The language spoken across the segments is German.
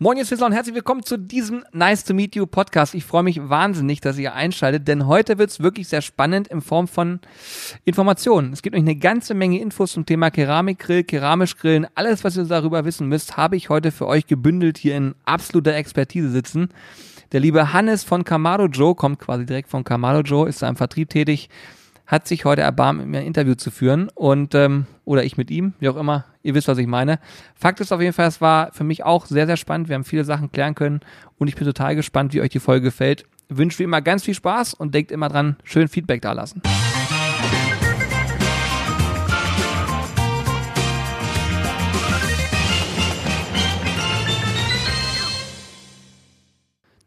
Moin, ihr Sizzler und herzlich willkommen zu diesem Nice to Meet You Podcast. Ich freue mich wahnsinnig, dass ihr einschaltet, denn heute wird's wirklich sehr spannend in Form von Informationen. Es gibt euch eine ganze Menge Infos zum Thema Keramikgrill, keramisch Grillen. Alles, was ihr darüber wissen müsst, habe ich heute für euch gebündelt hier in absoluter Expertise sitzen. Der liebe Hannes von Kamado Joe kommt quasi direkt von Kamado Joe, ist da im Vertrieb tätig, hat sich heute erbarmt, mit mir ein Interview zu führen und ähm, oder ich mit ihm, wie auch immer. Ihr wisst, was ich meine. Fakt ist auf jeden Fall, es war für mich auch sehr, sehr spannend. Wir haben viele Sachen klären können und ich bin total gespannt, wie euch die Folge gefällt. Wünsche wie immer ganz viel Spaß und denkt immer dran, schön Feedback da lassen.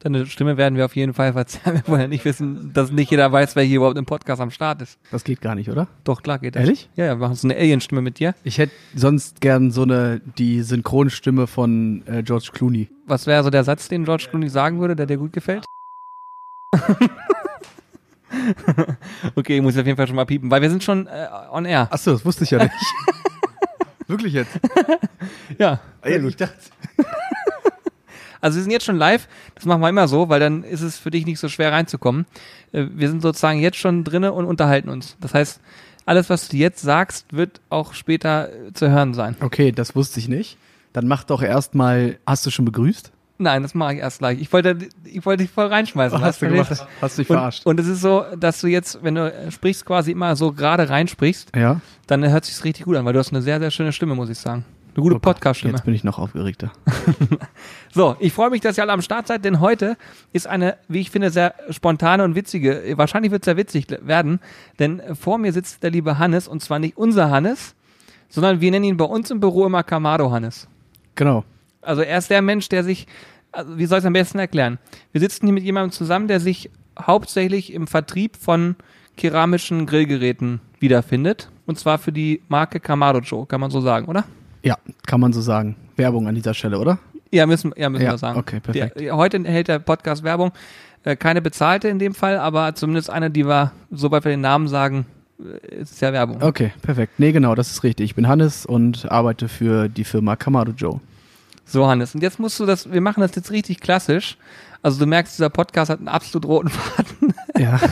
Deine Stimme werden wir auf jeden Fall verzerren. Wir wollen ja nicht wissen, dass nicht jeder weiß, wer hier überhaupt im Podcast am Start ist. Das geht gar nicht, oder? Doch, klar geht das. Ehrlich? Ja, ja, wir machen so eine Alien-Stimme mit dir. Ich hätte sonst gern so eine, die Synchronstimme von äh, George Clooney. Was wäre so der Satz, den George Clooney sagen würde, der dir gut gefällt? okay, ich muss auf jeden Fall schon mal piepen, weil wir sind schon äh, on air. Achso, das wusste ich ja nicht. Wirklich jetzt? Ja. Ja, ich dachte, Also wir sind jetzt schon live. Das machen wir immer so, weil dann ist es für dich nicht so schwer reinzukommen. Äh, Wir sind sozusagen jetzt schon drinne und unterhalten uns. Das heißt, alles, was du jetzt sagst, wird auch später äh, zu hören sein. okay, das wusste ich nicht. Dann mach doch erstmal, hast du schon begrüßt? Nein, das mache ich erst gleich. Ich wollte, ich wollte dich voll reinschmeißen. Hast du verstehst gemacht. Hast dich verarscht. und es ist so, dass du jetzt, wenn du äh, sprichst, quasi immer so gerade reinsprichst, Ja. dann hört sich's richtig gut an, weil du hast eine sehr, sehr schöne Stimme, muss ich sagen. Eine gute Oh Podcast-Stimme. Jetzt bin ich noch aufgeregter. So, ich freue mich, dass ihr alle am Start seid, denn heute ist eine, wie ich finde, sehr spontane und witzige, wahrscheinlich wird es sehr witzig werden, denn vor mir sitzt der liebe Hannes und zwar nicht unser Hannes, sondern wir nennen ihn bei uns im Büro immer Kamado Hannes. Genau. Also er ist der Mensch, der sich, also wie soll ich es am besten erklären? Wir sitzen hier mit jemandem zusammen, der sich hauptsächlich im Vertrieb von keramischen Grillgeräten wiederfindet und zwar für die Marke Kamado Joe, kann man so sagen, oder? Ja, kann man so sagen. Werbung an dieser Stelle, oder? Ja, müssen, ja, müssen Ja, wir sagen. okay, perfekt. Der, heute hält der Podcast Werbung. Äh, keine bezahlte in dem Fall, aber zumindest eine, die wir, sobald wir den Namen sagen, äh, ist ja Werbung. Okay, perfekt. Nee, genau, das ist richtig. Ich bin Hannes und arbeite für die Firma Kamado Joe. So, Hannes. Und jetzt musst du das, wir machen das jetzt richtig klassisch. Also du merkst, dieser Podcast hat einen absolut roten Faden. Ja.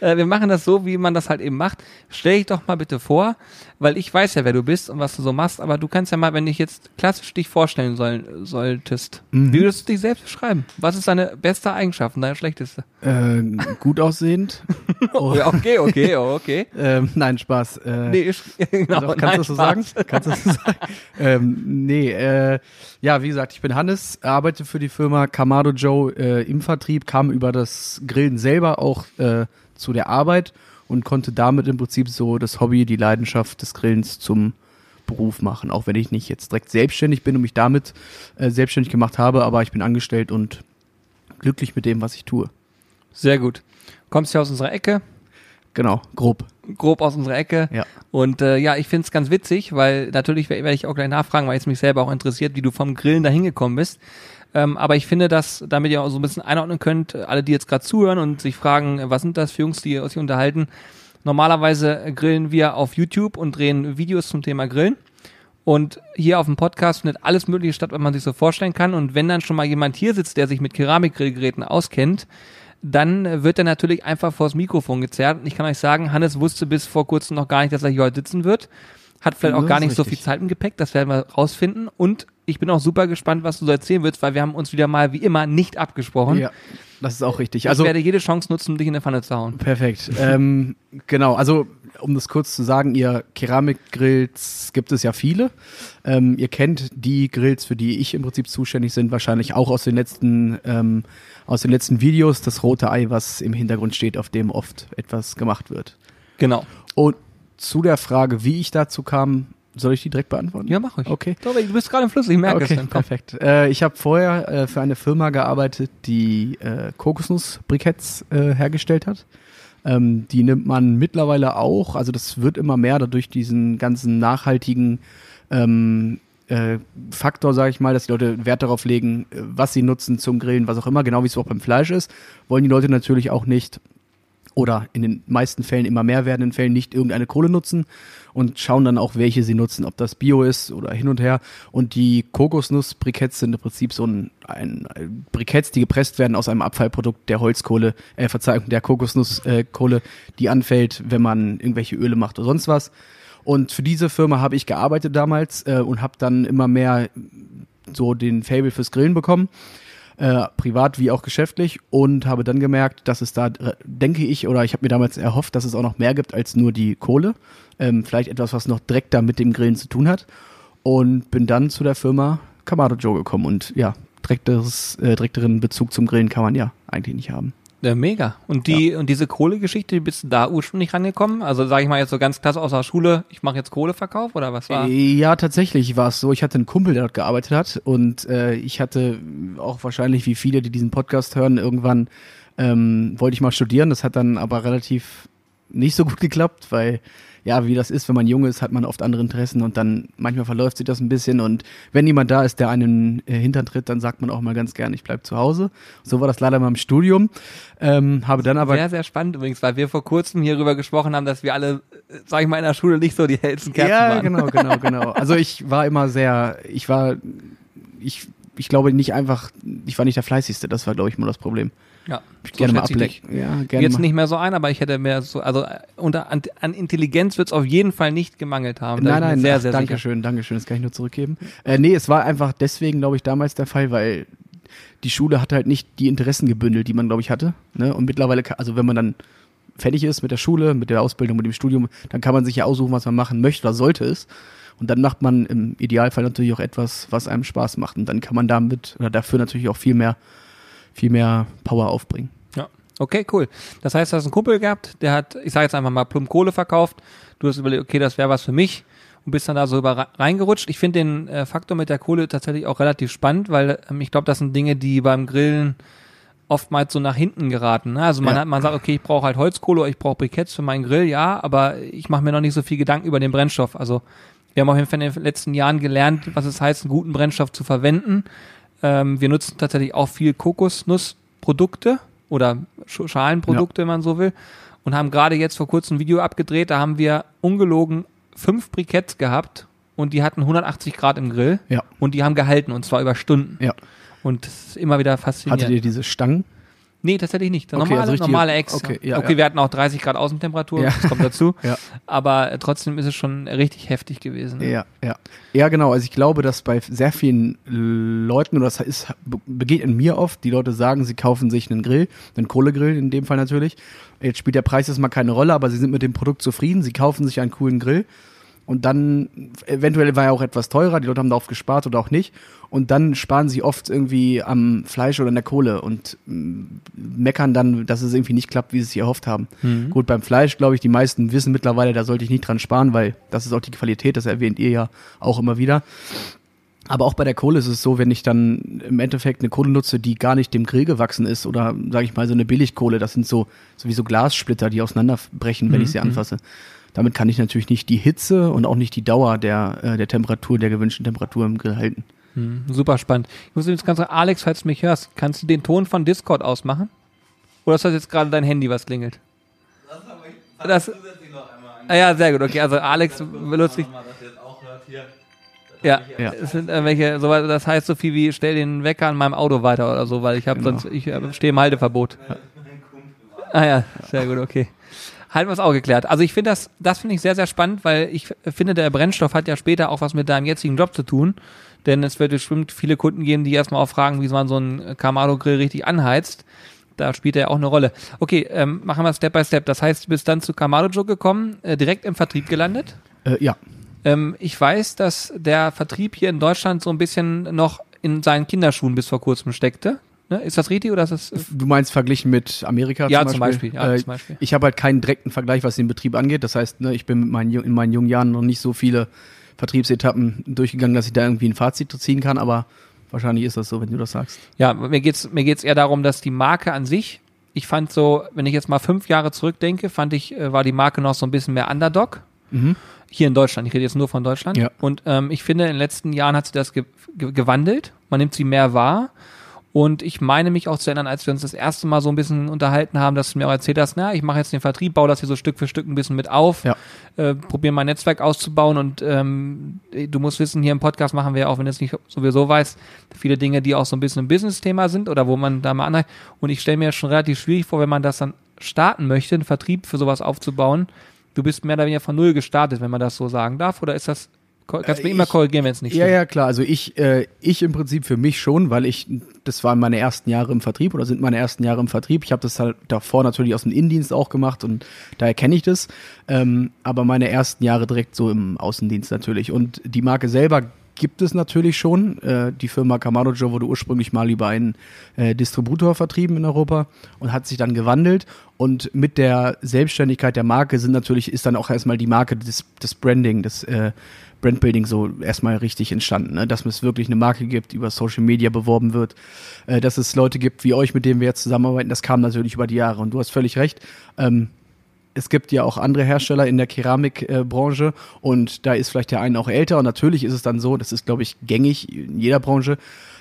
Äh, wir machen das so, wie man das halt eben macht. Stell dich doch mal bitte vor, weil ich weiß ja, wer du bist und was du so machst, aber du kannst ja mal, wenn ich jetzt klassisch dich vorstellen soll, solltest, Mhm. wie würdest du dich selbst beschreiben? Was ist deine beste Eigenschaft und deine schlechteste? äh, gut aussehend. Oh. Okay, okay, oh, okay. Ähm, nein, Spaß. Äh, Nee, ich, genau, Doch, kannst nein, du das so sagen? Kannst du das so sagen? ähm, nee, äh, ja, wie gesagt, ich bin Hannes, arbeite für die Firma Kamado Joe äh, im Vertrieb, kam über das Grillen selber auch äh, zu der Arbeit und konnte damit im Prinzip so das Hobby, die Leidenschaft des Grillens zum Beruf machen. Auch wenn ich nicht jetzt direkt selbstständig bin und mich damit äh, selbstständig gemacht habe, aber ich bin angestellt und glücklich mit dem, was ich tue. Sehr gut. Kommst ja aus unserer Ecke, Genau, grob. grob aus unserer Ecke. Ja. Und äh, ja, ich find's ganz witzig, weil natürlich werde werd ich auch gleich nachfragen, weil es mich selber auch interessiert, wie du vom Grillen dahin gekommen bist. Ähm, aber ich finde, dass, damit ihr auch so ein bisschen einordnen könnt, äh, alle, die jetzt gerade zuhören und sich fragen, äh, was sind das für Jungs, die sich unterhalten, normalerweise äh, grillen wir auf YouTube und drehen Videos zum Thema Grillen. Und hier auf dem Podcast findet alles Mögliche statt, was man sich so vorstellen kann. Und wenn dann schon mal jemand hier sitzt, der sich mit Keramikgrillgeräten auskennt, dann wird er natürlich einfach vors Mikrofon gezerrt. Und ich kann euch sagen, Hannes wusste bis vor kurzem noch gar nicht, dass er hier heute sitzen wird. Hat vielleicht Ja, auch gar nicht so richtig. viel Zeit im Gepäck, das werden wir rausfinden. Und ich bin auch super gespannt, was du so erzählen willst, weil wir haben uns wieder mal wie immer nicht abgesprochen. Ja, das ist auch richtig. Ich Also werde jede Chance nutzen, um dich in der Pfanne zu hauen. Perfekt. ähm, genau, also um das kurz zu sagen, ihr Keramikgrills gibt es ja viele. Ähm, ihr kennt die Grills, für die ich im Prinzip zuständig bin, wahrscheinlich auch aus den letzten ähm, aus den letzten Videos. Das rote Ei, was im Hintergrund steht, auf dem oft etwas gemacht wird. Genau. Und zu der Frage, wie ich dazu kam, soll ich die direkt beantworten? Ja, mach ich. Okay. Du bist gerade im Fluss, ich merke Okay, es dann. Perfekt. Äh, ich habe vorher äh, für eine Firma gearbeitet, die äh, Kokosnussbriketts äh, hergestellt hat. Ähm, die nimmt man mittlerweile auch, also das wird immer mehr dadurch diesen ganzen nachhaltigen ähm, äh, Faktor, sage ich mal, dass die Leute Wert darauf legen, äh, was sie nutzen zum Grillen, was auch immer, genau wie es auch beim Fleisch ist, wollen die Leute natürlich auch nicht oder in den meisten Fällen immer mehr werdenden Fällen nicht irgendeine Kohle nutzen und schauen dann auch, welche sie nutzen, ob das Bio ist oder hin und her. Und die Kokosnuss-Briketts sind im Prinzip so ein, ein, ein Briketts, die gepresst werden aus einem Abfallprodukt der Holzkohle, äh, Verzeihung, der Kokosnusskohle, äh, die anfällt, wenn man irgendwelche Öle macht oder sonst was. Und für diese Firma habe ich gearbeitet damals äh, und habe dann immer mehr so den Fable fürs Grillen bekommen äh, privat wie auch geschäftlich und habe dann gemerkt, dass es da, äh, denke ich, oder ich habe mir damals erhofft, dass es auch noch mehr gibt als nur die Kohle. Ähm, vielleicht etwas, was noch direkter mit dem Grillen zu tun hat. Und bin dann zu der Firma Kamado Joe gekommen und ja, direkteres, äh, direkteren Bezug zum Grillen kann man ja eigentlich nicht haben. Ja, mega. Und die ja. und diese Kohlegeschichte, wie bist du da ursprünglich rangekommen? Also sage ich mal jetzt so ganz klasse aus der Schule, ich mache jetzt Kohleverkauf oder was war? Ja, tatsächlich war es so. Ich hatte einen Kumpel, der dort gearbeitet hat und äh, ich hatte auch wahrscheinlich wie viele, die diesen Podcast hören, irgendwann ähm, wollte ich mal studieren. Das hat dann aber relativ nicht so gut geklappt, weil ja, wie das ist, wenn man jung ist, hat man oft andere Interessen und dann manchmal verläuft sich das ein bisschen und wenn jemand da ist, der einen äh, Hintern tritt, dann sagt man auch mal ganz gern, ich bleib zu Hause. So war das leider mal im Studium. Ähm, habe dann aber sehr sehr spannend übrigens, weil wir vor kurzem hierüber gesprochen haben, dass wir alle, sag ich mal, in der Schule nicht so die hellsten Kerzen ja, waren. Ja, genau, genau, genau. Also ich war immer sehr, ich war, ich, ich glaube nicht einfach, ich war nicht der fleißigste. Das war glaube ich immer das Problem. Ja, so gerne mal ablecken. Ja, gerne Jetzt mal. nicht mehr so ein, aber ich hätte mehr so, also unter, an, an Intelligenz wird es auf jeden Fall nicht gemangelt haben. nein, nein, sehr, sehr danke schön, danke schön, das kann ich nur zurückgeben. Äh, nee, es war einfach deswegen, glaube ich, damals der Fall, weil die Schule hat halt nicht die Interessen gebündelt, die man, glaube ich, hatte. Ne? Und mittlerweile, also wenn man dann fertig ist mit der Schule, mit der Ausbildung, mit dem Studium, dann kann man sich ja aussuchen, was man machen möchte oder sollte es. Und dann macht man im Idealfall natürlich auch etwas, was einem Spaß macht. Und dann kann man damit oder dafür natürlich auch viel mehr viel mehr Power aufbringen. Ja, okay, cool. Das heißt, du hast einen Kumpel gehabt, der hat, ich sage jetzt einfach mal, plump Kohle verkauft. Du hast überlegt, okay, das wäre was für mich und bist dann da so über reingerutscht. Ich finde den äh, Faktor mit der Kohle tatsächlich auch relativ spannend, weil ähm, ich glaube, das sind Dinge, die beim Grillen oftmals so nach hinten geraten. Ne? Also man ja. hat, man sagt, okay, ich brauche halt Holzkohle, ich brauche Briketts für meinen Grill, ja, aber ich mache mir noch nicht so viel Gedanken über den Brennstoff. Also wir haben auf jeden Fall in den letzten Jahren gelernt, was es heißt, einen guten Brennstoff zu verwenden. Ähm, wir nutzen tatsächlich auch viel Kokosnussprodukte oder Schalenprodukte, ja. wenn man so will. Und haben gerade jetzt vor kurzem ein Video abgedreht, da haben wir ungelogen fünf Briketts gehabt und die hatten 180 Grad im Grill. Ja. Und die haben gehalten und zwar über Stunden. Ja. Und das ist immer wieder faszinierend. Hattet ihr diese Stangen? Nee, tatsächlich nicht. Okay, normale, also normale Ex. Okay, ja, okay ja. wir hatten auch 30 Grad Außentemperatur, Ja. das kommt dazu. Aber äh, trotzdem ist es schon richtig heftig gewesen. ne? Ja, ja. Ja, genau. Also ich glaube, dass bei sehr vielen Leuten, oder das ist, begegnet mir oft, die Leute sagen, sie kaufen sich einen Grill, einen Kohlegrill in dem Fall natürlich. Jetzt spielt der Preis jetzt mal keine Rolle, aber sie sind mit dem Produkt zufrieden, sie kaufen sich einen coolen Grill. Und dann, eventuell war er auch etwas teurer, die Leute haben darauf gespart oder auch nicht. Und dann sparen sie oft irgendwie am Fleisch oder an der Kohle und mm, meckern dann, dass es irgendwie nicht klappt, wie sie es sich erhofft haben. Mhm. Gut, beim Fleisch, glaube ich, die meisten wissen mittlerweile, da sollte ich nicht dran sparen, weil das ist auch die Qualität, das erwähnt ihr ja auch immer wieder. Aber auch bei der Kohle ist es so, wenn ich dann im Endeffekt eine Kohle nutze, die gar nicht dem Grill gewachsen ist oder sage ich mal so eine Billigkohle, das sind so sowieso Glassplitter, die auseinanderbrechen, wenn Mhm, ich sie anfasse. Damit kann ich natürlich nicht die Hitze und auch nicht die Dauer der, äh, der Temperatur, der gewünschten Temperatur im Grill halten. Hm, super spannend. Ich muss jetzt ganz sagen, Alex, falls du mich hörst, kannst du den Ton von Discord ausmachen? Oder ist das jetzt gerade dein Handy, was klingelt? Das, ah ja, sehr gut. Okay, also Alex benutzt dich. Ja, Ja. es sind irgendwelche, so, das heißt so viel wie stell den Wecker an meinem Auto weiter oder so, weil ich habe Genau. sonst, ich äh, stehe im Halteverbot. Ah ja, sehr gut, okay. Halten wir es auch geklärt. Also ich finde das, das finde ich sehr, sehr spannend, weil ich finde, der Brennstoff hat ja später auch was mit deinem jetzigen Job zu tun. Denn es wird bestimmt viele Kunden geben, die erstmal auch fragen, wie man so einen Kamado-Grill richtig anheizt. Da spielt er ja auch eine Rolle. Okay, ähm, machen wir Step by Step. Das heißt, du bist dann zu Kamado Joe gekommen, äh, direkt im Vertrieb gelandet. Äh, ja, Ähm, ich weiß, dass der Vertrieb hier in Deutschland so ein bisschen noch in seinen Kinderschuhen bis vor kurzem steckte. Ne? Ist das richtig oder ist das? du meinst verglichen mit Amerika Ja, zum zum Beispiel? Beispiel, ja, äh, zum Beispiel. Ich habe halt keinen direkten Vergleich, was den Betrieb angeht. Das heißt, ne, ich bin mit meinen, in meinen jungen Jahren noch nicht so viele Vertriebsetappen durchgegangen, dass ich da irgendwie ein Fazit ziehen kann, aber wahrscheinlich ist das so, wenn du das sagst. Ja, mir geht's mir geht's eher darum, dass die Marke an sich, ich fand so, wenn ich jetzt mal fünf Jahre zurückdenke, fand ich, äh, war die Marke noch so ein bisschen mehr Underdog. Mhm. Hier in Deutschland, ich rede jetzt nur von Deutschland. Ja. Und ähm, ich finde, in den letzten Jahren hat sie das ge gewandelt. Man nimmt sie mehr wahr. Und ich meine mich auch zu erinnern, als wir uns das erste Mal so ein bisschen unterhalten haben, dass du mir auch erzählt hast, na, ich mache jetzt den Vertrieb, baue das hier so Stück für Stück ein bisschen mit auf, Ja. äh, probiere mein Netzwerk auszubauen und ähm, du musst wissen, hier im Podcast machen wir, auch wenn du es nicht sowieso weißt, viele Dinge, die auch so ein bisschen ein Business-Thema sind oder wo man da mal anreicht. Und ich stelle mir schon relativ schwierig vor, wenn man das dann starten möchte, einen Vertrieb für sowas aufzubauen. Du bist mehr oder weniger von Null gestartet, wenn man das so sagen darf, oder ist das, kannst du mich Äh, immer korrigieren, wenn es nicht Ja, stimmt? ja, klar. Also ich, äh, ich im Prinzip für mich schon, weil ich, das waren meine ersten Jahre im Vertrieb oder sind meine ersten Jahre im Vertrieb. Ich habe das halt davor natürlich aus dem Innendienst auch gemacht und daher kenne ich das. Ähm, aber meine ersten Jahre direkt so im Außendienst natürlich. Und die Marke selber gibt es natürlich schon. Äh, die Firma Kamado Joe wurde ursprünglich mal über einen äh, Distributor vertrieben in Europa und hat sich dann gewandelt. Und mit der Selbstständigkeit der Marke sind natürlich, ist dann auch erstmal die Marke des, des Branding, des äh, Brandbuilding so erstmal richtig entstanden. Ne? Dass es wirklich eine Marke gibt, über Social Media beworben wird, äh, dass es Leute gibt wie euch, mit denen wir jetzt zusammenarbeiten, das kam natürlich über die Jahre. Und du hast völlig recht. Ähm, es gibt ja auch andere Hersteller in der Keramikbranche und da ist vielleicht der eine auch älter und natürlich ist es dann so, das ist glaube ich gängig in jeder Branche,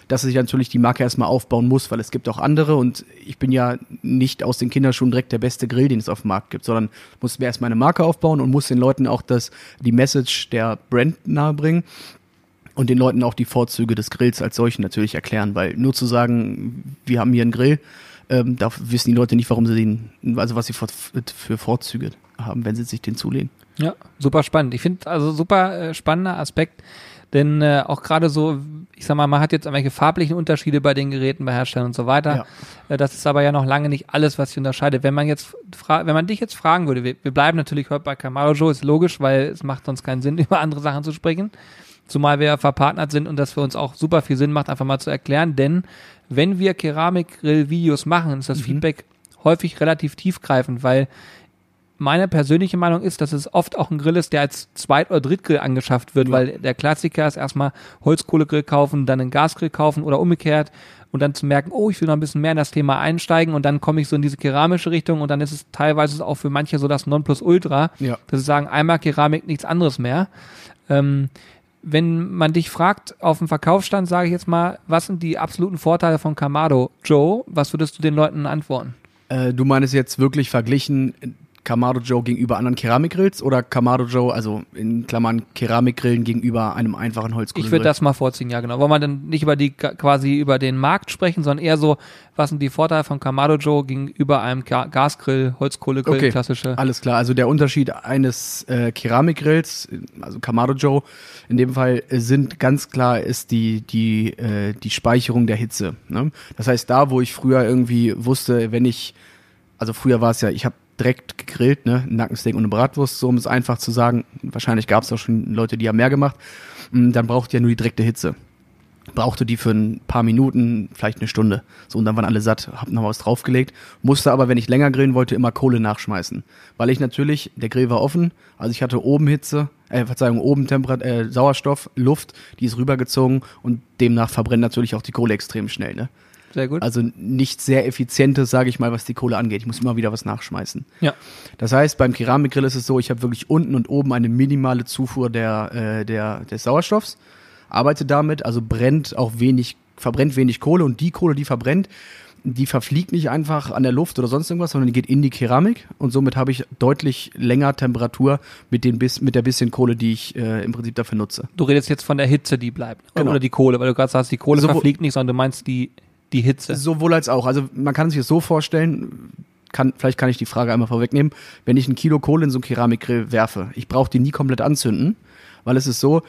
dass sich natürlich die Marke erstmal aufbauen muss, weil es gibt auch andere und ich bin ja nicht aus den Kinderschuhen direkt der beste Grill, den es auf dem Markt gibt, sondern muss mir erstmal eine Marke aufbauen und muss den Leuten auch das, die Message der Brand nahebringen und den Leuten auch die Vorzüge des Grills als solchen natürlich erklären, weil nur zu sagen, wir haben hier einen Grill, ähm, da wissen die Leute nicht, warum sie den, also was sie für, für Vorzüge haben, wenn sie sich den zulegen. Ja, super spannend. Ich finde also super äh, spannender Aspekt, denn äh, auch gerade so, ich sag mal, man hat jetzt irgendwelche farblichen Unterschiede bei den Geräten, bei Herstellern und so weiter. Äh, das ist aber ja noch lange nicht alles, was sich unterscheidet. Wenn man jetzt, wenn man dich jetzt fragen würde, wir, wir bleiben natürlich heute bei Camaro Joe, ist logisch, weil es macht sonst keinen Sinn, über andere Sachen zu sprechen. Zumal wir ja verpartnert sind und das für uns auch super viel Sinn macht, einfach mal zu erklären. Denn wenn wir Keramikgrill-Videos machen, ist das Feedback häufig relativ tiefgreifend, weil meine persönliche Meinung ist, dass es oft auch ein Grill ist, der als Zweit- oder Drittgrill angeschafft wird, Ja. weil der Klassiker ist erstmal Holzkohlegrill kaufen, dann einen Gasgrill kaufen oder umgekehrt und dann zu merken, oh, ich will noch ein bisschen mehr in das Thema einsteigen und dann komme ich so in diese keramische Richtung und dann ist es teilweise auch für manche so das Nonplusultra, Ja. dass sie sagen, einmal Keramik, nichts anderes mehr. Ähm, wenn man dich fragt auf dem Verkaufsstand, sage ich jetzt mal, was sind die absoluten Vorteile von Kamado Joe? Was würdest du den Leuten antworten? Äh, du meinst jetzt wirklich verglichen Kamado Joe gegenüber anderen Keramikgrills oder Kamado Joe, also in Klammern Keramikgrillen gegenüber einem einfachen Ich Holzkohlegrill? würde das mal vorziehen, ja genau. Wollen wir dann nicht über die quasi über den Markt sprechen, sondern eher so, was sind die Vorteile von Kamado Joe gegenüber einem Ga Gasgrill, Holzkohlegrill, Okay. klassische. Alles klar, also der Unterschied eines äh, Keramikgrills, also Kamado Joe, in dem Fall sind ganz klar ist die die äh, die Speicherung der Hitze. Ne? Das heißt, da wo ich früher irgendwie wusste, wenn ich, also früher war es ja, ich habe direkt gegrillt, ne, Nackensteak und eine Bratwurst, so um es einfach zu sagen. Wahrscheinlich gab es auch schon Leute, die haben mehr gemacht. Mm, Dann braucht ihr nur die direkte Hitze brauchte die für ein paar Minuten, vielleicht eine Stunde. So, und dann waren alle satt, hab noch was draufgelegt, musste aber, wenn ich länger grillen wollte, immer Kohle nachschmeißen. Weil ich natürlich, der Grill war offen, also ich hatte oben Hitze, äh, Verzeihung, oben Temperat äh, Sauerstoff, Luft, die ist rübergezogen und demnach verbrennt natürlich auch die Kohle extrem schnell, ne? Sehr gut. Also nicht sehr effizientes, sage ich mal, was die Kohle angeht. Ich muss immer wieder was nachschmeißen. ja. Das heißt, beim Keramikgrill ist es so, ich habe wirklich unten und oben eine minimale Zufuhr der, äh, der, des Sauerstoffs, arbeite damit, also brennt auch wenig, verbrennt wenig Kohle und die Kohle, die verbrennt, die verfliegt nicht einfach an der Luft oder sonst irgendwas, sondern die geht in die Keramik und somit habe ich deutlich länger Temperatur mit, den bis, mit der bisschen Kohle, die ich äh, im Prinzip dafür nutze. Du redest jetzt von der Hitze, die bleibt. Genau. Oder die Kohle, weil du gerade sagst, die Kohle Sowohl- verfliegt nicht, sondern du meinst die, die Hitze. Sowohl als auch. Also man kann sich das so vorstellen, kann, vielleicht kann ich die Frage einmal vorwegnehmen. Wenn ich ein Kilo Kohle in so einen Keramikgrill werfe, ich brauche die nie komplett anzünden, weil es ist so,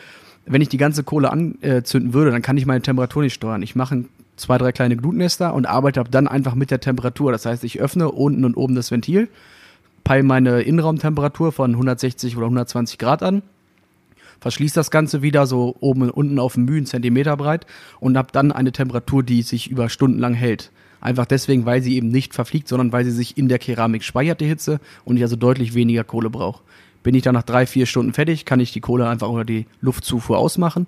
wenn ich die ganze Kohle anzünden würde, dann kann ich meine Temperatur nicht steuern. Ich mache zwei, drei kleine Glutnester und arbeite ab dann einfach mit der Temperatur. Das heißt, ich öffne unten und oben das Ventil, peile meine Innenraumtemperatur von 160 oder 120 Grad an, verschließt das Ganze wieder so oben und unten auf dem Mühe, einen Zentimeter breit und habe dann eine Temperatur, die sich über Stunden lang hält. Einfach deswegen, weil sie eben nicht verfliegt, sondern weil sie sich in der Keramik speichert, die Hitze, und ich also deutlich weniger Kohle brauche. Bin ich dann nach drei, vier Stunden fertig, kann ich die Kohle einfach oder die Luftzufuhr ausmachen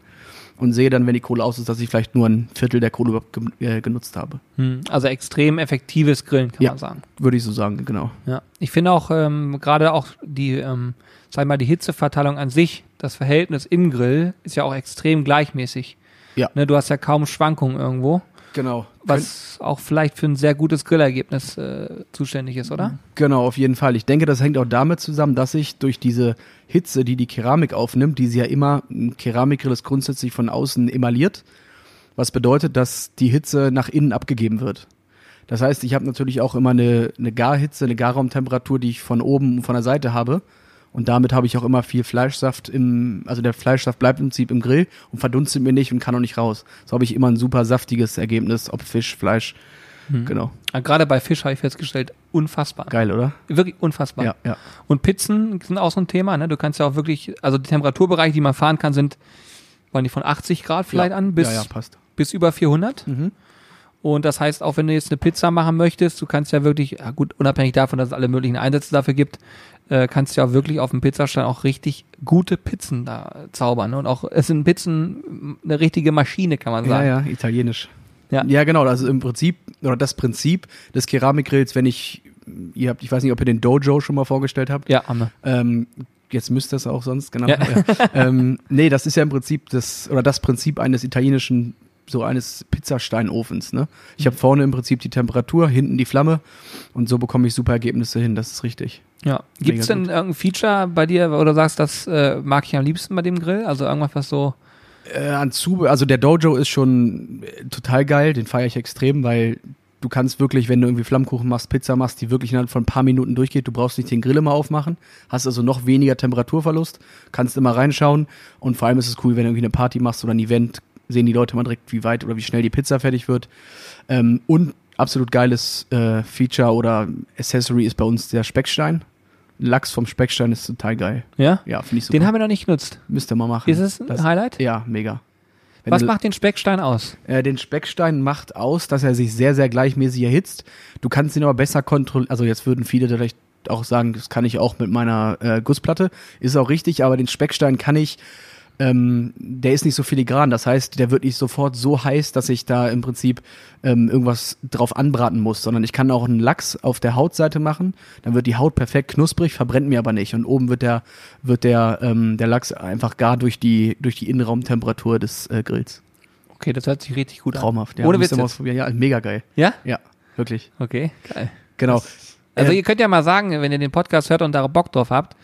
und sehe dann, wenn die Kohle aus ist, dass ich vielleicht nur ein Viertel der Kohle überhaupt ge äh, genutzt habe. Hm, Also extrem effektives Grillen, kann Ja. man sagen. Würde ich so sagen, genau. Ja, ich finde auch ähm, gerade auch die, ähm, sag mal, die Hitzeverteilung an sich, das Verhältnis im Grill ist ja auch extrem gleichmäßig. Ja. Ne, du hast ja kaum Schwankungen irgendwo. Genau. was auch vielleicht für ein sehr gutes Grillergebnis äh, zuständig ist, oder? Genau, auf jeden Fall. Ich denke, das hängt auch damit zusammen, dass sich durch diese Hitze, die die Keramik aufnimmt, die sie ja immer, ein Keramikgrill ist grundsätzlich von außen emailliert, was bedeutet, dass die Hitze nach innen abgegeben wird. Das heißt, ich habe natürlich auch immer eine, eine Garhitze, eine Garraumtemperatur, die ich von oben und von der Seite habe. Und damit habe ich auch immer viel Fleischsaft im, also der Fleischsaft bleibt im Prinzip im Grill und verdunstet mir nicht und kann auch nicht raus. So habe ich immer ein super saftiges Ergebnis, ob Fisch, Fleisch. Genau. Ja, Gerade bei Fisch habe ich festgestellt, unfassbar. Geil, oder? Wirklich unfassbar. Ja, ja. Und Pizzen sind auch so ein Thema, ne? Du kannst ja auch wirklich, also die Temperaturbereiche, die man fahren kann, sind, waren die von 80 Grad vielleicht ja. an bis, Ja, ja, passt. bis über 400. Mhm. Und das heißt, auch wenn du jetzt eine Pizza machen möchtest, du kannst ja wirklich, ja gut, unabhängig davon, dass es alle möglichen Einsätze dafür gibt, äh, kannst du ja wirklich auf dem Pizzastein auch richtig gute Pizzen da zaubern. Ne? Und auch, es sind Pizzen eine richtige Maschine, kann man Ja, sagen. ja, italienisch. Ja. ja, genau. Das ist im Prinzip, oder das Prinzip des Keramikgrills, wenn ich, ihr habt, ich weiß nicht, ob ihr den Dojo schon mal vorgestellt habt. Ja, haben wir. Ähm, jetzt müsst ihr es auch sonst, genau. Ja. Ja. ähm, nee, das ist ja im Prinzip das, oder das Prinzip eines italienischen, so eines Pizzasteinofens, ne? Ich habe vorne im Prinzip die Temperatur, hinten die Flamme und so bekomme ich super Ergebnisse hin, das ist richtig. Ja. Gibt es denn irgendein Feature bei dir, wo du sagst, das äh, mag ich am liebsten bei dem Grill? Also irgendwas, was so. Äh, an Zube, also der Dojo ist schon äh, total geil, den feiere ich extrem, weil du kannst wirklich, wenn du irgendwie Flammkuchen machst, Pizza machst, die wirklich innerhalb von ein paar Minuten durchgeht, du brauchst nicht den Grill immer aufmachen, hast also noch weniger Temperaturverlust, kannst immer reinschauen und vor allem ist es cool, wenn du irgendwie eine Party machst oder ein Event, sehen die Leute mal direkt, wie weit oder wie schnell die Pizza fertig wird. Ähm, und absolut geiles äh, Feature oder Accessory ist bei uns der Speckstein. Lachs vom Speckstein ist total geil. Ja? Ja, finde ich super. Den haben wir noch nicht genutzt. Müsst ihr mal machen. Ist es ein Das- Highlight? Ja, mega. Wenn Was macht den Speckstein aus? äh, den Speckstein macht aus, dass er sich sehr, sehr gleichmäßig erhitzt. Du kannst ihn aber besser kontrollieren. Also jetzt würden viele vielleicht auch sagen, das kann ich auch mit meiner äh, Gussplatte. Ist auch richtig, aber den Speckstein kann ich, ähm, der ist nicht so filigran. Das heißt, der wird nicht sofort so heiß, dass ich da im Prinzip ähm, irgendwas drauf anbraten muss, sondern ich kann auch einen Lachs auf der Hautseite machen. Dann wird die Haut perfekt knusprig, verbrennt mir aber nicht. Und oben wird der, wird der, ähm, der Lachs einfach gar durch die, durch die Innenraumtemperatur des äh, Grills. Okay, das hört sich richtig gut Traumhaft. an. Mal jetzt. ausprobieren. Ja, mega geil. Ja? Ja, wirklich. Okay, geil. Genau. Also Äh, ihr könnt ja mal sagen, wenn ihr den Podcast hört und da Bock drauf habt,